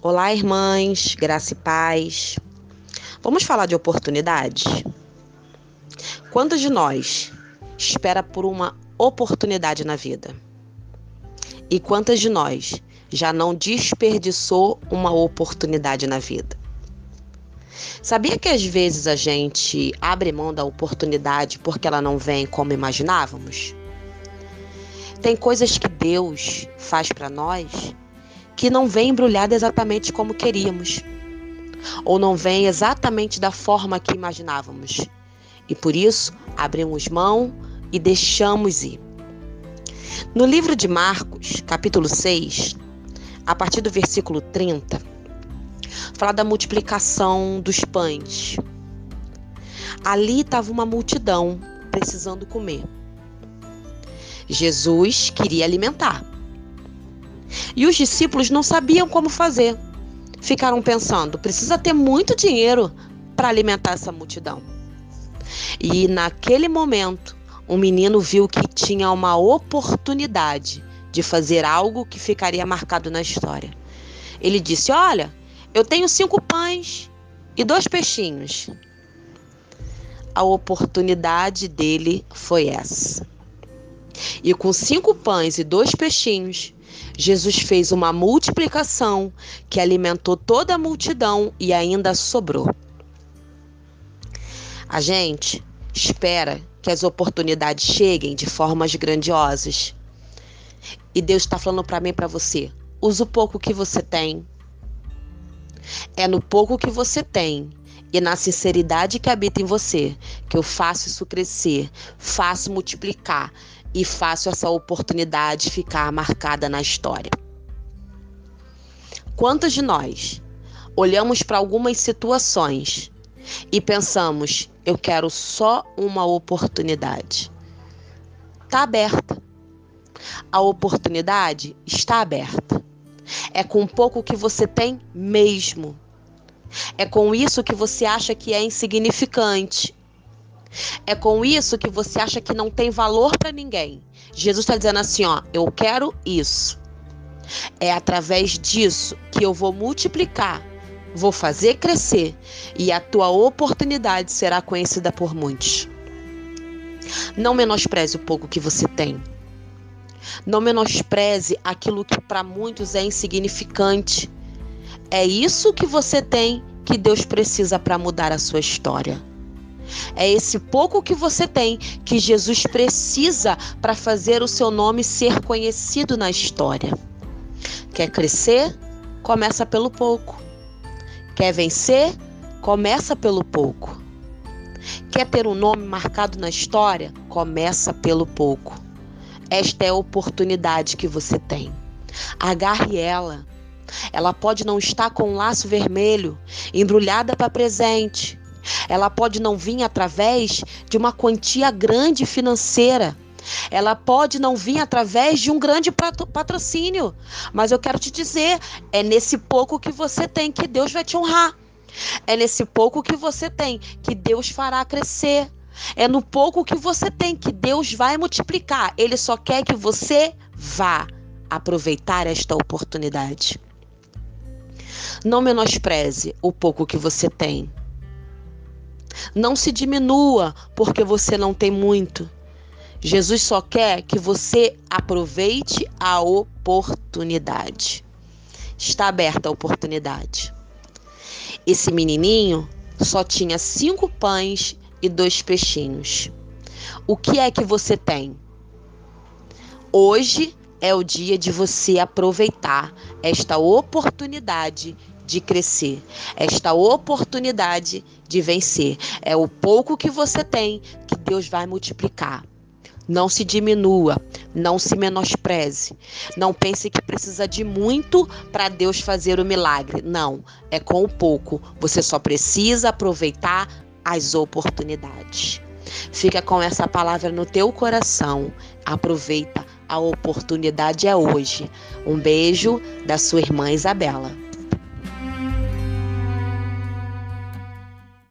Olá, irmãs, graça e paz. Vamos falar de oportunidade? Quantos de nós espera por uma oportunidade na vida? E quantas de nós já não desperdiçou uma oportunidade na vida? Sabia que às vezes a gente abre mão da oportunidade porque ela não vem como imaginávamos? Tem coisas que Deus faz para nós que não vem embrulhada exatamente como queríamos, ou não vem exatamente da forma que imaginávamos. E por isso abrimos mão e deixamos ir. No livro de Marcos, capítulo 6, a partir do versículo 30, fala da multiplicação dos pães. Ali estava uma multidão precisando comer. Jesus queria alimentar. E os discípulos não sabiam como fazer. Ficaram pensando: precisa ter muito dinheiro para alimentar essa multidão. E naquele momento, um menino viu que tinha uma oportunidade de fazer algo que ficaria marcado na história. Ele disse: Olha, eu tenho cinco pães e dois peixinhos. A oportunidade dele foi essa. E com cinco pães e dois peixinhos, Jesus fez uma multiplicação que alimentou toda a multidão e ainda sobrou. A gente espera que as oportunidades cheguem de formas grandiosas. E Deus está falando para mim e para você: use o pouco que você tem. É no pouco que você tem e na sinceridade que habita em você que eu faço isso crescer, faço multiplicar e faço essa oportunidade ficar marcada na história. Quantos de nós olhamos para algumas situações e pensamos, eu quero só uma oportunidade? Está aberta. A oportunidade está aberta. É com pouco que você tem mesmo. É com isso que você acha que é insignificante. É com isso que você acha que não tem valor para ninguém. Jesus está dizendo assim: ó, eu quero isso. É através disso que eu vou multiplicar, vou fazer crescer e a tua oportunidade será conhecida por muitos. Não menospreze o pouco que você tem. Não menospreze aquilo que para muitos é insignificante. É isso que você tem que Deus precisa para mudar a sua história. É esse pouco que você tem que Jesus precisa para fazer o seu nome ser conhecido na história. Quer crescer? Começa pelo pouco. Quer vencer? Começa pelo pouco. Quer ter um nome marcado na história? Começa pelo pouco. Esta é a oportunidade que você tem. Agarre ela. Ela pode não estar com um laço vermelho, embrulhada para presente, ela pode não vir através de uma quantia grande financeira. Ela pode não vir através de um grande patrocínio. Mas eu quero te dizer, é nesse pouco que você tem que Deus vai te honrar. É nesse pouco que você tem que Deus fará crescer. É no pouco que você tem que Deus vai multiplicar. Ele só quer que você vá aproveitar esta oportunidade. Não menospreze o pouco que você tem. Não se diminua porque você não tem muito. Jesus só quer que você aproveite a oportunidade. Está aberta a oportunidade. Esse menininho só tinha cinco pães e dois peixinhos. O que é que você tem? Hoje é o dia de você aproveitar esta oportunidade de crescer, esta oportunidade de vencer. É o pouco que você tem que Deus vai multiplicar. Não se diminua, não se menospreze. Não pense que precisa de muito para Deus fazer o milagre. Não, é com o pouco. Você só precisa aproveitar as oportunidades. Fica com essa palavra no teu coração. Aproveita, a oportunidade é hoje. Um beijo da sua irmã Isabela.